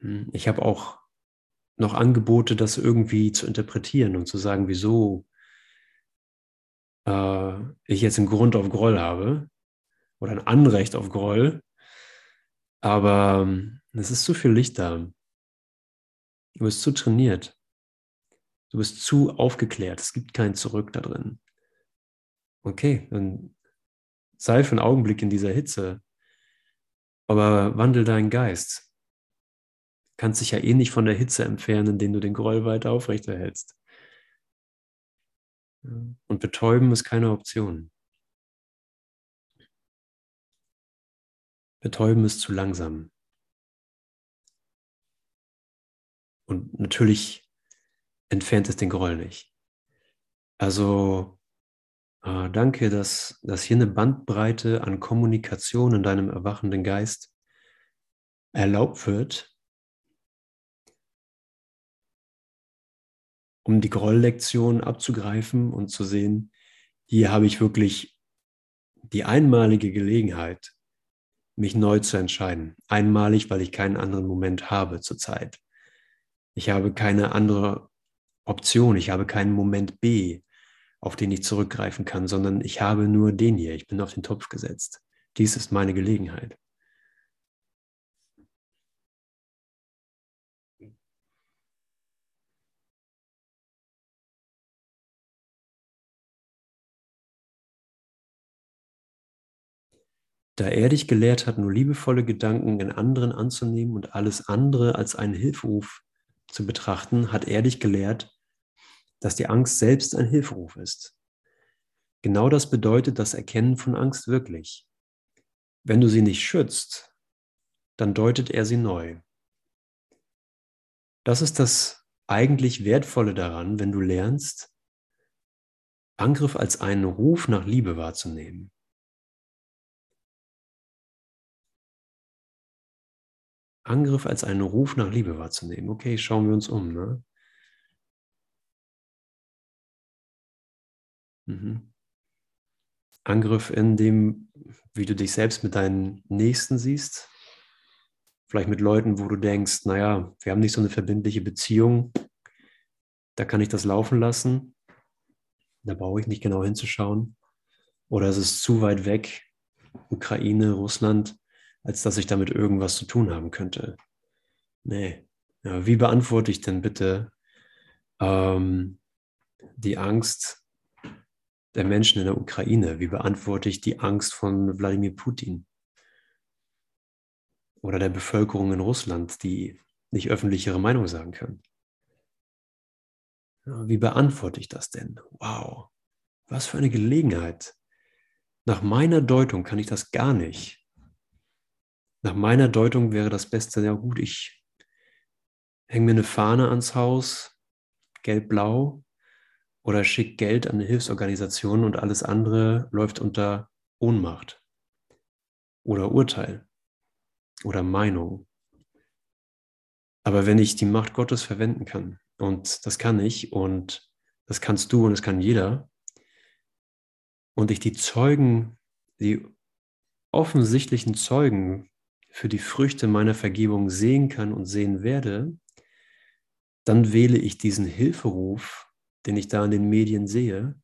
Hm, ich habe auch noch Angebote, das irgendwie zu interpretieren und zu sagen, wieso äh, ich jetzt einen Grund auf Groll habe oder ein Anrecht auf Groll, aber ähm, es ist zu viel Licht da. Du bist zu trainiert. Du bist zu aufgeklärt. Es gibt kein Zurück da drin. Okay, dann sei für einen Augenblick in dieser Hitze, aber wandel deinen Geist. Kannst dich ja eh nicht von der Hitze entfernen, indem du den Groll weiter aufrechterhältst. Und betäuben ist keine Option. Betäuben ist zu langsam. Und natürlich entfernt es den Groll nicht. Also äh, danke, dass, dass hier eine Bandbreite an Kommunikation in deinem erwachenden Geist erlaubt wird, um die Grolllektion abzugreifen und zu sehen, hier habe ich wirklich die einmalige Gelegenheit, mich neu zu entscheiden. Einmalig, weil ich keinen anderen Moment habe zurzeit. Ich habe keine andere Option, ich habe keinen Moment B, auf den ich zurückgreifen kann, sondern ich habe nur den hier. Ich bin auf den Topf gesetzt. Dies ist meine Gelegenheit. Da er dich gelehrt hat, nur liebevolle Gedanken in anderen anzunehmen und alles andere als einen Hilferuf zu betrachten, hat er dich gelehrt, dass die Angst selbst ein Hilferuf ist. Genau das bedeutet das Erkennen von Angst wirklich. Wenn du sie nicht schützt, dann deutet er sie neu. Das ist das eigentlich Wertvolle daran, wenn du lernst, Angriff als einen Ruf nach Liebe wahrzunehmen. Angriff als einen Ruf nach Liebe wahrzunehmen. Okay, schauen wir uns um. Ne? Mhm. Angriff in dem, wie du dich selbst mit deinen Nächsten siehst. Vielleicht mit Leuten, wo du denkst, naja, wir haben nicht so eine verbindliche Beziehung. Da kann ich das laufen lassen. Da brauche ich nicht genau hinzuschauen. Oder es ist zu weit weg, Ukraine, Russland, als dass ich damit irgendwas zu tun haben könnte. Nee. Ja, wie beantworte ich denn bitte ähm, die Angst der Menschen in der Ukraine? Wie beantworte ich die Angst von Wladimir Putin? Oder der Bevölkerung in Russland, die nicht öffentlich ihre Meinung sagen können? Ja, wie beantworte ich das denn? Wow, was für eine Gelegenheit. Nach meiner Deutung kann ich das gar nicht. Nach meiner Deutung wäre das Beste, ja gut, ich hänge mir eine Fahne ans Haus, gelb-blau, oder schicke Geld an eine Hilfsorganisation und alles andere läuft unter Ohnmacht oder Urteil oder Meinung. Aber wenn ich die Macht Gottes verwenden kann, und das kann ich und das kannst du und das kann jeder, und ich die Zeugen, die offensichtlichen Zeugen für die Früchte meiner Vergebung sehen kann und sehen werde, dann wähle ich diesen Hilferuf, den ich da in den Medien sehe,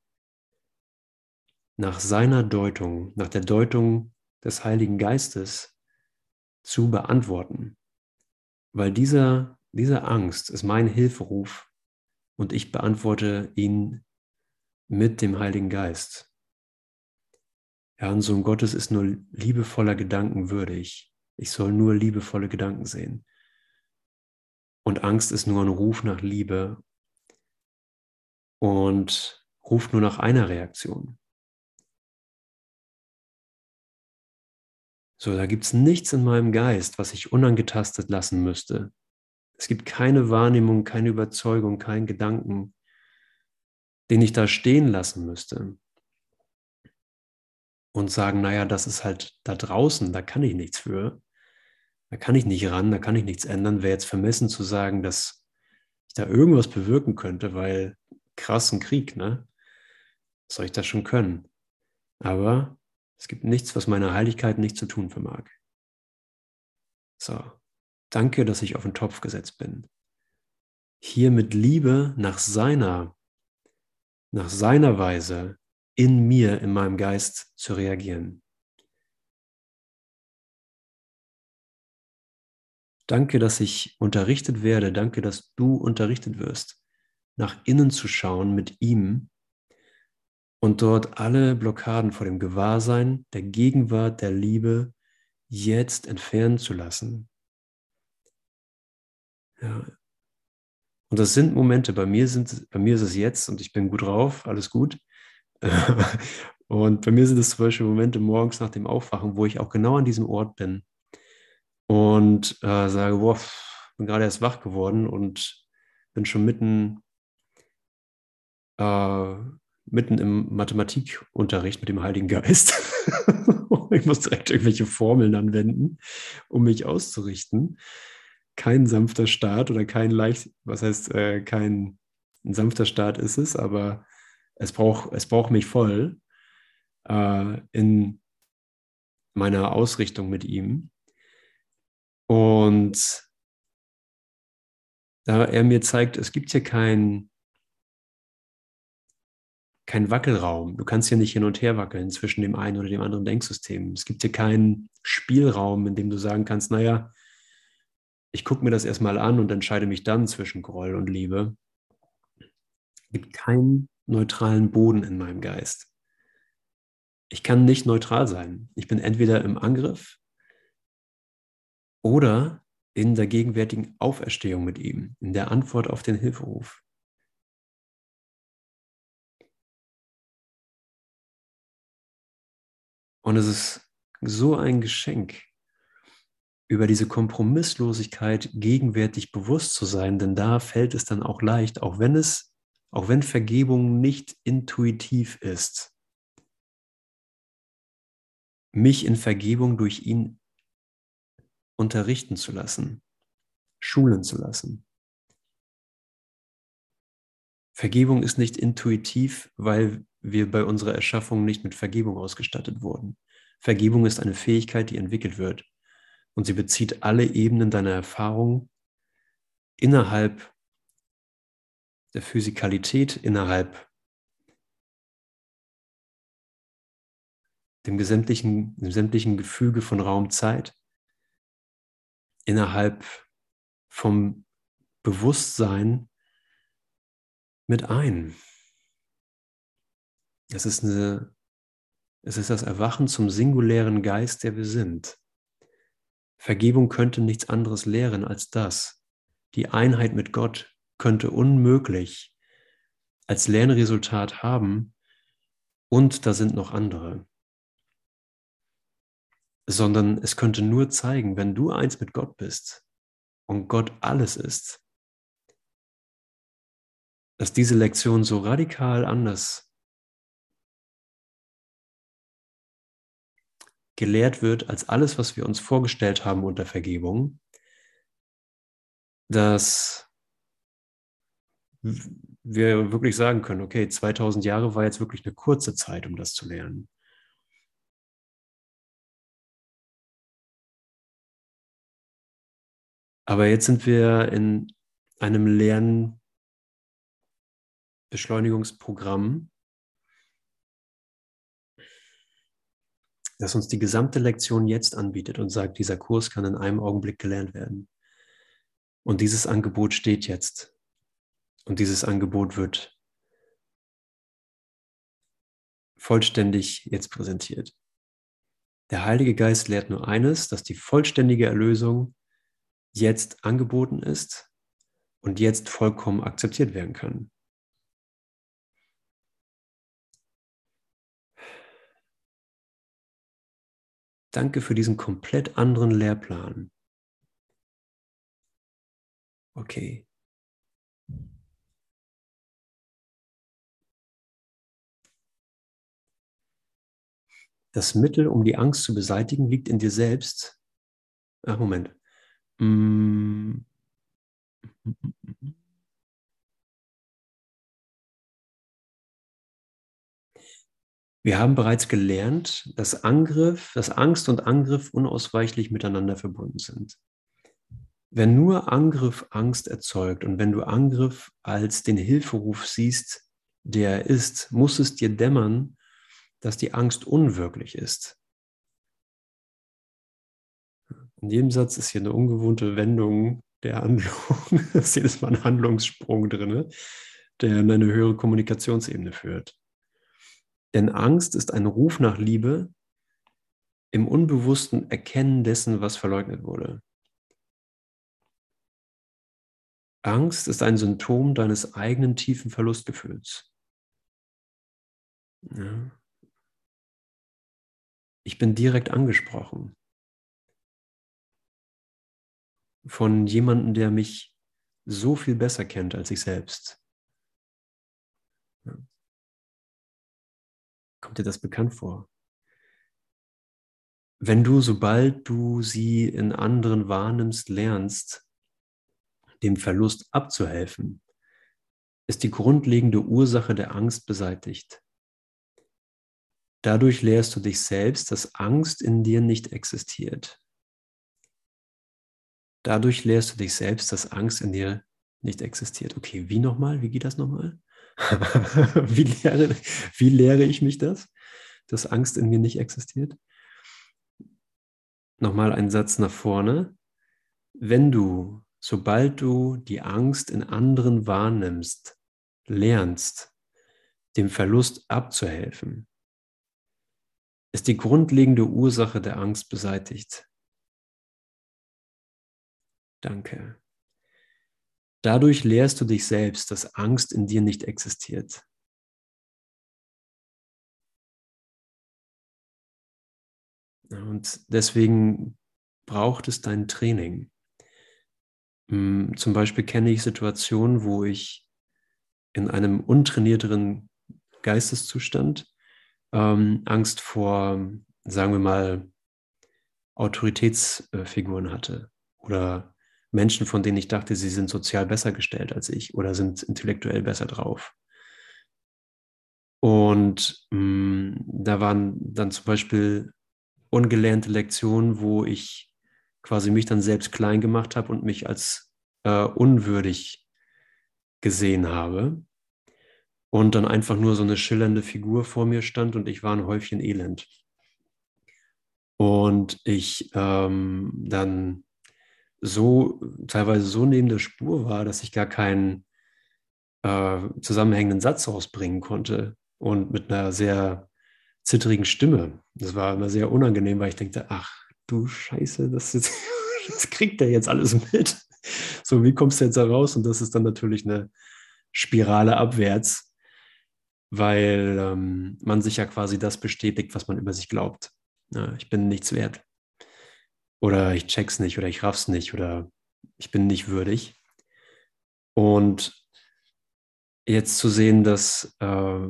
nach seiner Deutung, nach der Deutung des Heiligen Geistes zu beantworten. Weil dieser, diese Angst ist mein Hilferuf und ich beantworte ihn mit dem Heiligen Geist. Ja, ein Sohn Gottes ist nur liebevoller Gedanken würdig. Ich soll nur liebevolle Gedanken sehen. Und Angst ist nur ein Ruf nach Liebe und ruft nur nach einer Reaktion. So, da gibt es nichts in meinem Geist, was ich unangetastet lassen müsste. Es gibt keine Wahrnehmung, keine Überzeugung, keinen Gedanken, den ich da stehen lassen müsste. Und sagen, naja, das ist halt da draußen, da kann ich nichts für. Da kann ich nicht ran, da kann ich nichts ändern. Wäre jetzt vermessen zu sagen, dass ich da irgendwas bewirken könnte, weil krassen Krieg, ne? Soll ich das schon können? Aber es gibt nichts, was meiner Heiligkeit nicht zu tun vermag. So, danke, dass ich auf den Topf gesetzt bin. Hier mit Liebe nach seiner, nach seiner Weise in mir, in meinem Geist zu reagieren. Danke, dass ich unterrichtet werde. Danke, dass du unterrichtet wirst, nach innen zu schauen mit ihm und dort alle Blockaden vor dem Gewahrsein, der Gegenwart, der Liebe jetzt entfernen zu lassen. Ja. Und das sind Momente, bei mir, sind, bei mir ist es jetzt und ich bin gut drauf, alles gut. und bei mir sind es zum Beispiel Momente morgens nach dem Aufwachen, wo ich auch genau an diesem Ort bin und äh, sage, boah, bin gerade erst wach geworden und bin schon mitten, äh, mitten im Mathematikunterricht mit dem Heiligen Geist. ich muss direkt irgendwelche Formeln anwenden, um mich auszurichten. Kein sanfter Start oder kein leicht, was heißt, äh, kein ein sanfter Start ist es, aber es braucht, es braucht mich voll äh, in meiner Ausrichtung mit ihm. Und da er mir zeigt, es gibt hier keinen kein Wackelraum. Du kannst hier nicht hin und her wackeln zwischen dem einen oder dem anderen Denksystem. Es gibt hier keinen Spielraum, in dem du sagen kannst, naja, ich gucke mir das erstmal an und entscheide mich dann zwischen Groll und Liebe. Es gibt keinen neutralen Boden in meinem Geist. Ich kann nicht neutral sein. Ich bin entweder im Angriff oder in der gegenwärtigen Auferstehung mit ihm, in der Antwort auf den Hilferuf. Und es ist so ein Geschenk, über diese Kompromisslosigkeit gegenwärtig bewusst zu sein, denn da fällt es dann auch leicht, auch wenn es, auch wenn Vergebung nicht intuitiv ist, mich in Vergebung durch ihn unterrichten zu lassen, schulen zu lassen. Vergebung ist nicht intuitiv, weil wir bei unserer Erschaffung nicht mit Vergebung ausgestattet wurden. Vergebung ist eine Fähigkeit, die entwickelt wird. Und sie bezieht alle Ebenen deiner Erfahrung innerhalb der Physikalität, innerhalb dem sämtlichen, dem sämtlichen Gefüge von Raum, Zeit, innerhalb vom Bewusstsein mit ein. Es ist, eine, es ist das Erwachen zum singulären Geist, der wir sind. Vergebung könnte nichts anderes lehren als das. Die Einheit mit Gott könnte unmöglich als Lernresultat haben und da sind noch andere. Sondern es könnte nur zeigen, wenn du eins mit Gott bist und Gott alles ist, dass diese Lektion so radikal anders gelehrt wird als alles, was wir uns vorgestellt haben unter Vergebung, dass wir wirklich sagen können, okay, 2000 Jahre war jetzt wirklich eine kurze Zeit, um das zu lernen. Aber jetzt sind wir in einem Lernbeschleunigungsprogramm, das uns die gesamte Lektion jetzt anbietet und sagt, dieser Kurs kann in einem Augenblick gelernt werden. Und dieses Angebot steht jetzt. Und dieses Angebot wird vollständig jetzt präsentiert. Der Heilige Geist lehrt nur eines, dass die vollständige Erlösung jetzt angeboten ist und jetzt vollkommen akzeptiert werden kann. Danke für diesen komplett anderen Lehrplan. Okay. Das Mittel, um die Angst zu beseitigen, liegt in dir selbst. Ach, Moment. Mm. Wir haben bereits gelernt, dass Angriff, dass Angst und Angriff unausweichlich miteinander verbunden sind. Wenn nur Angriff Angst erzeugt und wenn du Angriff als den Hilferuf siehst, der er ist, muss es dir dämmern, dass die Angst unwirklich ist. In jedem Satz ist hier eine ungewohnte Wendung der Handlung. Es ist jedes Mal ein Handlungssprung drin, der in eine höhere Kommunikationsebene führt. Denn Angst ist ein Ruf nach Liebe im unbewussten Erkennen dessen, was verleugnet wurde. Angst ist ein Symptom deines eigenen tiefen Verlustgefühls. Ja. Ich bin direkt angesprochen von jemandem, der mich so viel besser kennt als ich selbst. Kommt dir das bekannt vor? Wenn du, sobald du sie in anderen wahrnimmst, lernst, dem Verlust abzuhelfen, ist die grundlegende Ursache der Angst beseitigt. Dadurch lehrst du dich selbst, dass Angst in dir nicht existiert. Dadurch lehrst du dich selbst, dass Angst in dir nicht existiert. Okay, wie nochmal? Wie geht das nochmal? wie, lehre, wie lehre ich mich das, dass Angst in mir nicht existiert? Nochmal ein Satz nach vorne. Wenn du, sobald du die Angst in anderen wahrnimmst, lernst, dem Verlust abzuhelfen, ist die grundlegende Ursache der Angst beseitigt. Danke. Dadurch lehrst du dich selbst, dass Angst in dir nicht existiert. Und deswegen braucht es dein Training. Hm, zum Beispiel kenne ich Situationen, wo ich in einem untrainierteren Geisteszustand ähm, Angst vor, sagen wir mal, Autoritätsfiguren hatte oder Menschen, von denen ich dachte, sie sind sozial besser gestellt als ich oder sind intellektuell besser drauf. Und mh, hm, da waren dann zum Beispiel ungelernte Lektionen, wo ich quasi mich dann selbst klein gemacht habe und mich als äh, unwürdig gesehen habe. Und dann einfach nur so eine schillernde Figur vor mir stand und ich war ein Häufchen Elend. Und ich ähm, dann so teilweise so neben der Spur war, dass ich gar keinen äh, zusammenhängenden Satz rausbringen konnte und mit einer sehr zittrigen Stimme. Das war immer sehr unangenehm, weil ich dachte, ach du Scheiße, das, ist, das kriegt er jetzt alles mit. So, wie kommst du jetzt da raus? Und das ist dann natürlich eine Spirale abwärts, weil ähm, man sich ja quasi das bestätigt, was man über sich glaubt. Ja, ich bin nichts wert. Oder ich check's nicht oder ich raff's nicht oder ich bin nicht würdig. Und jetzt zu sehen, dass, äh,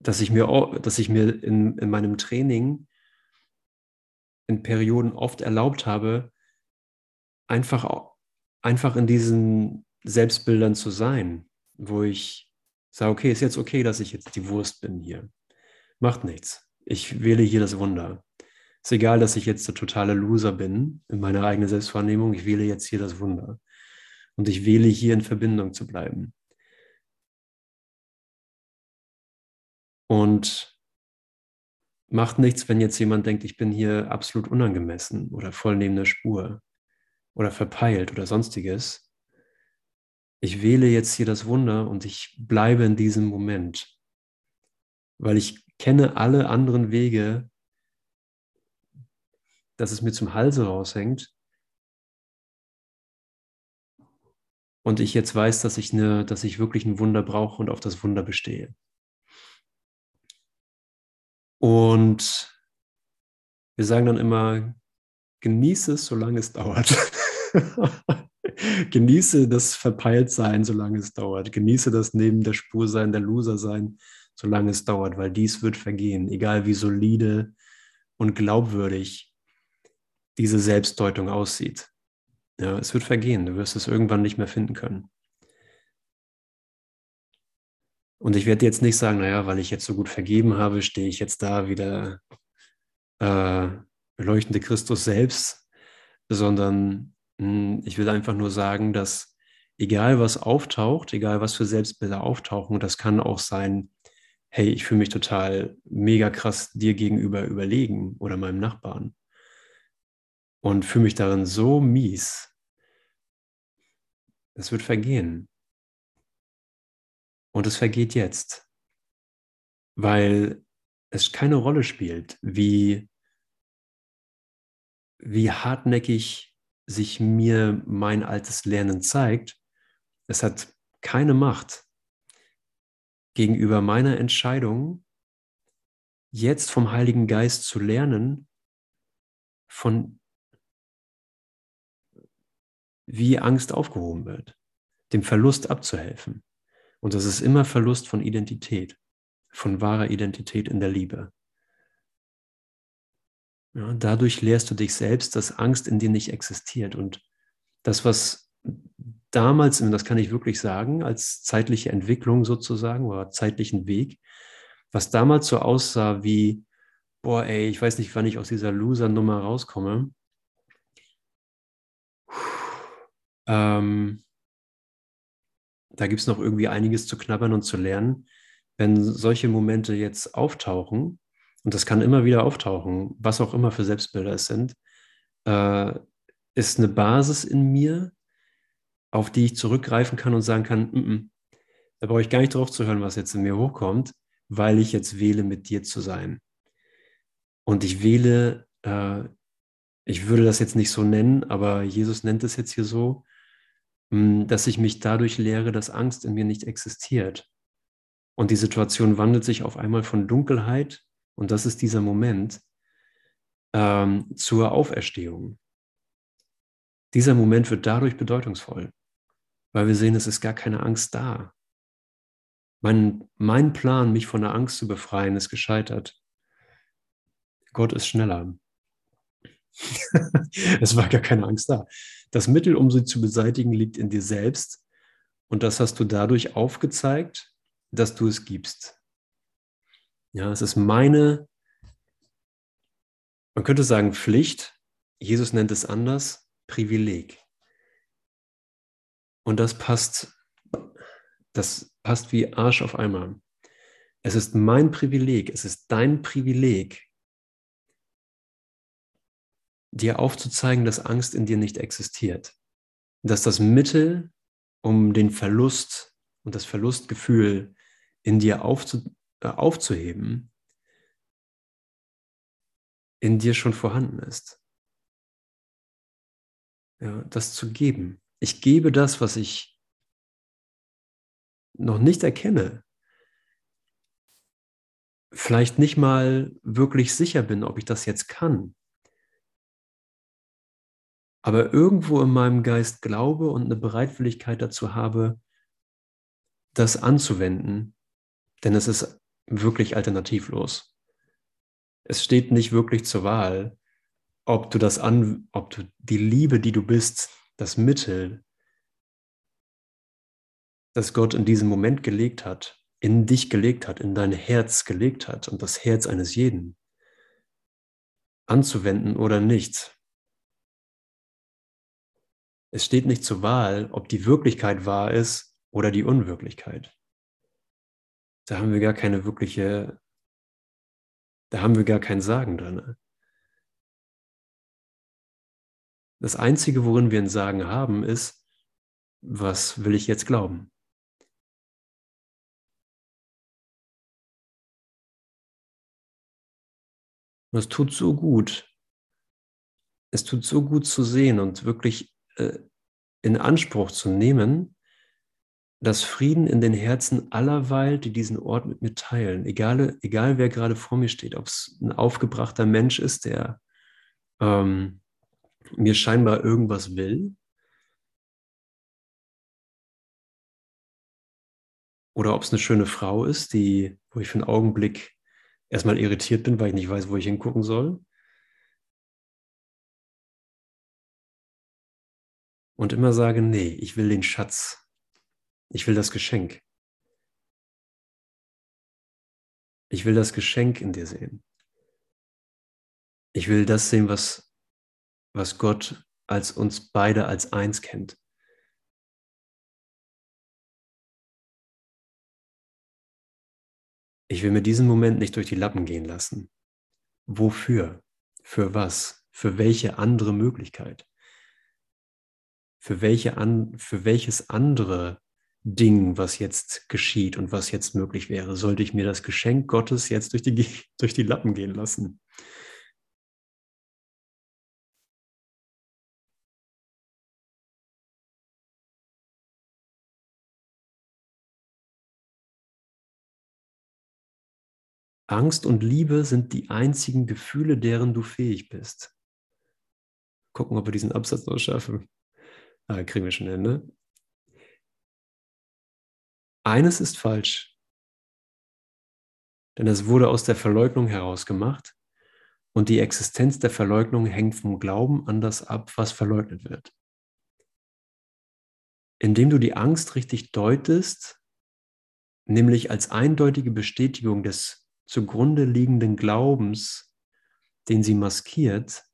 dass ich mir, dass ich mir in, in meinem Training in Perioden oft erlaubt habe, einfach, einfach in diesen Selbstbildern zu sein, wo ich sage, okay, ist jetzt okay, dass ich jetzt die Wurst bin hier. Macht nichts. Ich wähle hier das Wunder. Ist egal, dass ich jetzt der totale Loser bin in meiner eigenen Selbstwahrnehmung. Ich wähle jetzt hier das Wunder. Und ich wähle hier in Verbindung zu bleiben. Und macht nichts, wenn jetzt jemand denkt, ich bin hier absolut unangemessen oder voll neben der Spur oder verpeilt oder sonstiges. Ich wähle jetzt hier das Wunder und ich bleibe in diesem Moment, weil ich kenne alle anderen Wege, dass es mir zum Halse raushängt und ich jetzt weiß, dass ich, eine, dass ich wirklich ein Wunder brauche und auf das Wunder bestehe. Und wir sagen dann immer, genieße es, solange es dauert. genieße das Verpeiltsein, solange es dauert. Genieße das neben der Spur sein, der Loser sein, solange es dauert, weil dies wird vergehen, egal wie solide und glaubwürdig diese Selbstdeutung aussieht. Ja, es wird vergehen, du wirst es irgendwann nicht mehr finden können. Und ich werde jetzt nicht sagen, naja, weil ich jetzt so gut vergeben habe, stehe ich jetzt da wieder äh, beleuchtende Christus selbst, sondern mh, hm, ich will einfach nur sagen, dass egal was auftaucht, egal was für Selbstbilder auftauchen, das kann auch sein, hey, ich fühle mich total mega krass dir gegenüber überlegen oder meinem Nachbarn und fühle mich darin so mies. Es wird vergehen. Und es vergeht jetzt, weil es keine Rolle spielt, wie, wie hartnäckig sich mir mein altes Lernen zeigt. Es hat keine Macht gegenüber meiner Entscheidung, jetzt vom Heiligen Geist zu lernen, von wie Angst aufgehoben wird, dem Verlust abzuhelfen. Und das ist immer Verlust von Identität, von wahrer Identität in der Liebe. Ja, dadurch lehrst du dich selbst, dass Angst in dir nicht existiert. Und das, was damals, und das kann ich wirklich sagen, als zeitliche Entwicklung sozusagen oder zeitlichen Weg, was damals so aussah wie, boah, ey, ich weiß nicht, wann ich aus dieser Loser-Nummer rauskomme. Ähm, da gibt es noch irgendwie einiges zu knabbern und zu lernen. Wenn solche Momente jetzt auftauchen, und das kann immer wieder auftauchen, was auch immer für Selbstbilder es sind, äh, ist eine Basis in mir, auf die ich zurückgreifen kann und sagen kann, mm -mm, da brauche ich gar nicht drauf zu hören, was jetzt in mir hochkommt, weil ich jetzt wähle, mit dir zu sein. Und ich wähle, äh, ich würde das jetzt nicht so nennen, aber Jesus nennt es jetzt hier so, dass ich mich dadurch lehre, dass Angst in mir nicht existiert. Und die Situation wandelt sich auf einmal von Dunkelheit, und das ist dieser Moment, ähm, zur Auferstehung. Dieser Moment wird dadurch bedeutungsvoll, weil wir sehen, es ist gar keine Angst da. Mein, mein Plan, mich von der Angst zu befreien, ist gescheitert. Gott ist schneller. es war gar keine Angst da. Das Mittel, um sie zu beseitigen, liegt in dir selbst. Und das hast du dadurch aufgezeigt, dass du es gibst. Ja, es ist meine, man könnte sagen Pflicht. Jesus nennt es anders, Privileg. Und das passt, das passt wie Arsch auf einmal. Es ist mein Privileg, es ist dein Privileg, dir aufzuzeigen, dass Angst in dir nicht existiert. Dass das Mittel, um den Verlust und das Verlustgefühl in dir aufzu, äh, aufzuheben, in dir schon vorhanden ist. Ja, das zu geben. Ich gebe das, was ich noch nicht erkenne. Vielleicht nicht mal wirklich sicher bin, ob ich das jetzt kann aber irgendwo in meinem Geist glaube und eine Bereitwilligkeit dazu habe, das anzuwenden, denn es ist wirklich alternativlos. Es steht nicht wirklich zur Wahl, ob du das an, ob du die Liebe, die du bist, das Mittel, das Gott in diesem Moment gelegt hat, in dich gelegt hat, in dein Herz gelegt hat und das Herz eines jeden, anzuwenden oder nicht. Es steht nicht zur Wahl, ob die Wirklichkeit wahr ist oder die Unwirklichkeit. Da haben wir gar keine wirkliche, da haben wir gar kein Sagen drin. Das Einzige, worin wir ein Sagen haben, ist, was will ich jetzt glauben? Und es tut so gut. Es tut so gut zu sehen und wirklich in Anspruch zu nehmen, dass Frieden in den Herzen aller weilt, die diesen Ort mit mir teilen. Egal, egal wer gerade vor mir steht, ob es ein aufgebrachter Mensch ist, der ähm, mir scheinbar irgendwas will, oder ob es eine schöne Frau ist, die, wo ich für einen Augenblick erstmal irritiert bin, weil ich nicht weiß, wo ich hingucken soll. Und immer sage, nee, ich will den Schatz, ich will das Geschenk. Ich will das Geschenk in dir sehen. Ich will das sehen, was, was Gott als uns beide als eins kennt. Ich will mir diesen Moment nicht durch die Lappen gehen lassen. Wofür? Für was? Für welche andere Möglichkeit? Für, welche an, für welches andere Ding, was jetzt geschieht und was jetzt möglich wäre, sollte ich mir das Geschenk Gottes jetzt durch die, durch die Lappen gehen lassen? Angst und Liebe sind die einzigen Gefühle, deren du fähig bist. Gucken, ob wir diesen Absatz noch schaffen. Ah, kriegen wir schon hin, ne? Eines ist falsch, denn es wurde aus der Verleugnung herausgemacht und die Existenz der Verleugnung hängt vom Glauben an das ab, was verleugnet wird. Indem du die Angst richtig deutest, nämlich als eindeutige Bestätigung des zugrunde liegenden Glaubens, den sie maskiert,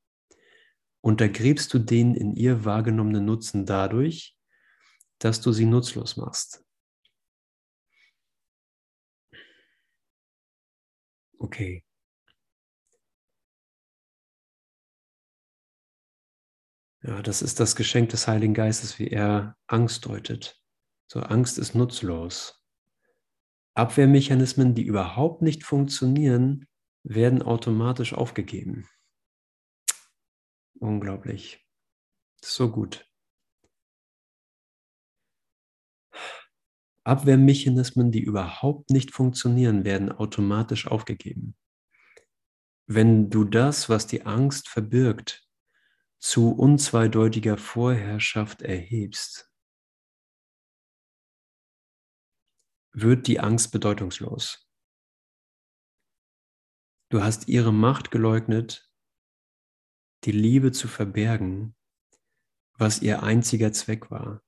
untergräbst du den in ihr wahrgenommenen Nutzen dadurch, dass du sie nutzlos machst. Okay. Ja, das ist das Geschenk des Heiligen Geistes, wie er Angst deutet. So, Angst ist nutzlos. Abwehrmechanismen, die überhaupt nicht funktionieren, werden automatisch aufgegeben. Unglaublich. So gut. Abwehrmechanismen, die überhaupt nicht funktionieren, werden automatisch aufgegeben. Wenn du das, was die Angst verbirgt, zu unzweideutiger Vorherrschaft erhebst, wird die Angst bedeutungslos. Du hast ihre Macht geleugnet, die Liebe zu verbergen, was ihr einziger Zweck war.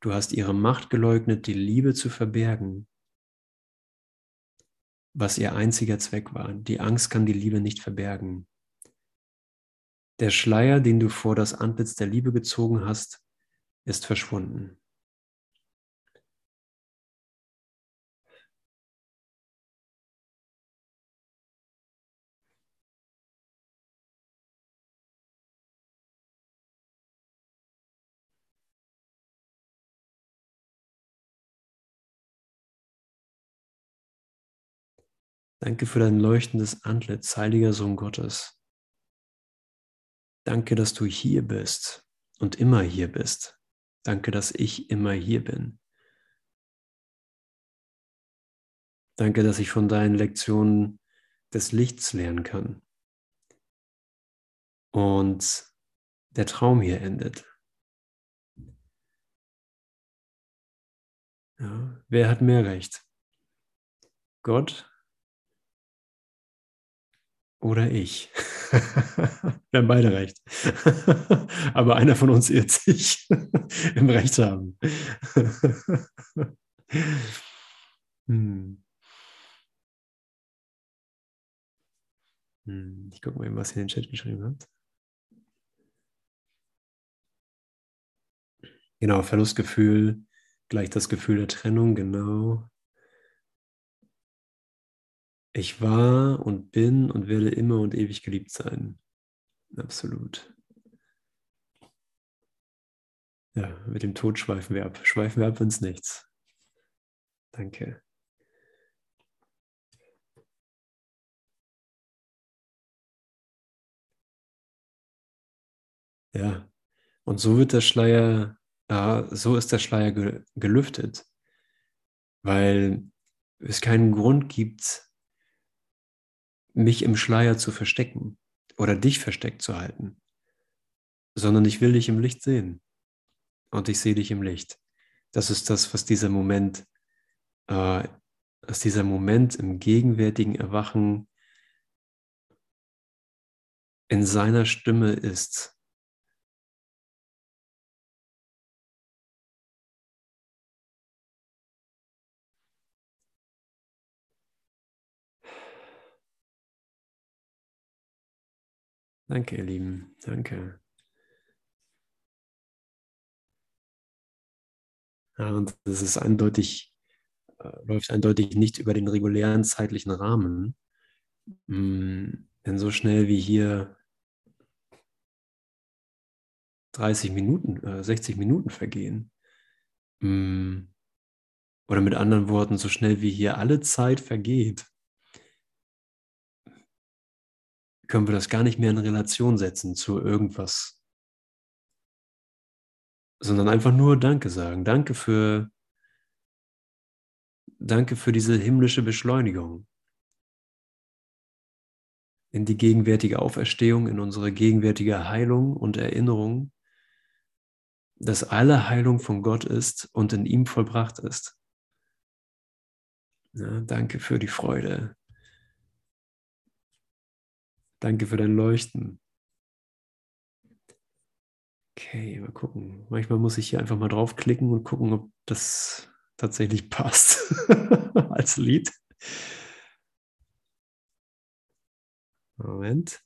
Du hast ihre Macht geleugnet, die Liebe zu verbergen, was ihr einziger Zweck war. Die Angst kann die Liebe nicht verbergen. Der Schleier, den du vor das Antlitz der Liebe gezogen hast, ist verschwunden. Danke für dein leuchtendes Antlitz, heiliger Sohn Gottes. Danke, dass du hier bist und immer hier bist. Danke, dass ich immer hier bin. Danke, dass ich von deinen Lektionen des Lichts lernen kann. Und der Traum hier endet. Ja, wer hat mehr Recht? Gott oder ich. Wir haben beide recht. Aber einer von uns irrt sich im Recht haben. Hm. hm. Ich gucke mal, was ihr in den Chat geschrieben habt. Genau, Verlustgefühl, gleich das Gefühl der Trennung, genau. Ich war und bin und werde immer und ewig geliebt sein. Absolut. Ja, mit dem Tod schweifen wir ab. Schweifen wir ab ins Nichts. Danke. Ja, und so wird der Schleier, ja, so ist der Schleier ge gelüftet, weil es keinen Grund gibt, mich im Schleier zu verstecken oder dich versteckt zu halten, sondern ich will dich im Licht sehen und ich sehe dich im Licht. Das ist das, was dieser Moment, äh, was dieser Moment im gegenwärtigen Erwachen in seiner Stimme ist. Danke, ihr Lieben. Danke. Ja, und das ist eindeutig, äh, läuft eindeutig nicht über den regulären zeitlichen Rahmen. Mm, denn so schnell wie hier 30 Minuten, äh, 60 Minuten vergehen, mm, oder mit anderen Worten, so schnell wie hier alle Zeit vergeht, können wir das gar nicht mehr in Relation setzen zu irgendwas, sondern einfach nur Danke sagen. Danke für, danke für diese himmlische Beschleunigung in die gegenwärtige Auferstehung, in unsere gegenwärtige Heilung und Erinnerung, dass alle Heilung von Gott ist und in ihm vollbracht ist. Ja, danke für die Freude, Danke für dein Leuchten. Okay, mal gucken. Manchmal muss ich hier einfach mal draufklicken und gucken, ob das tatsächlich passt als Lied. Moment.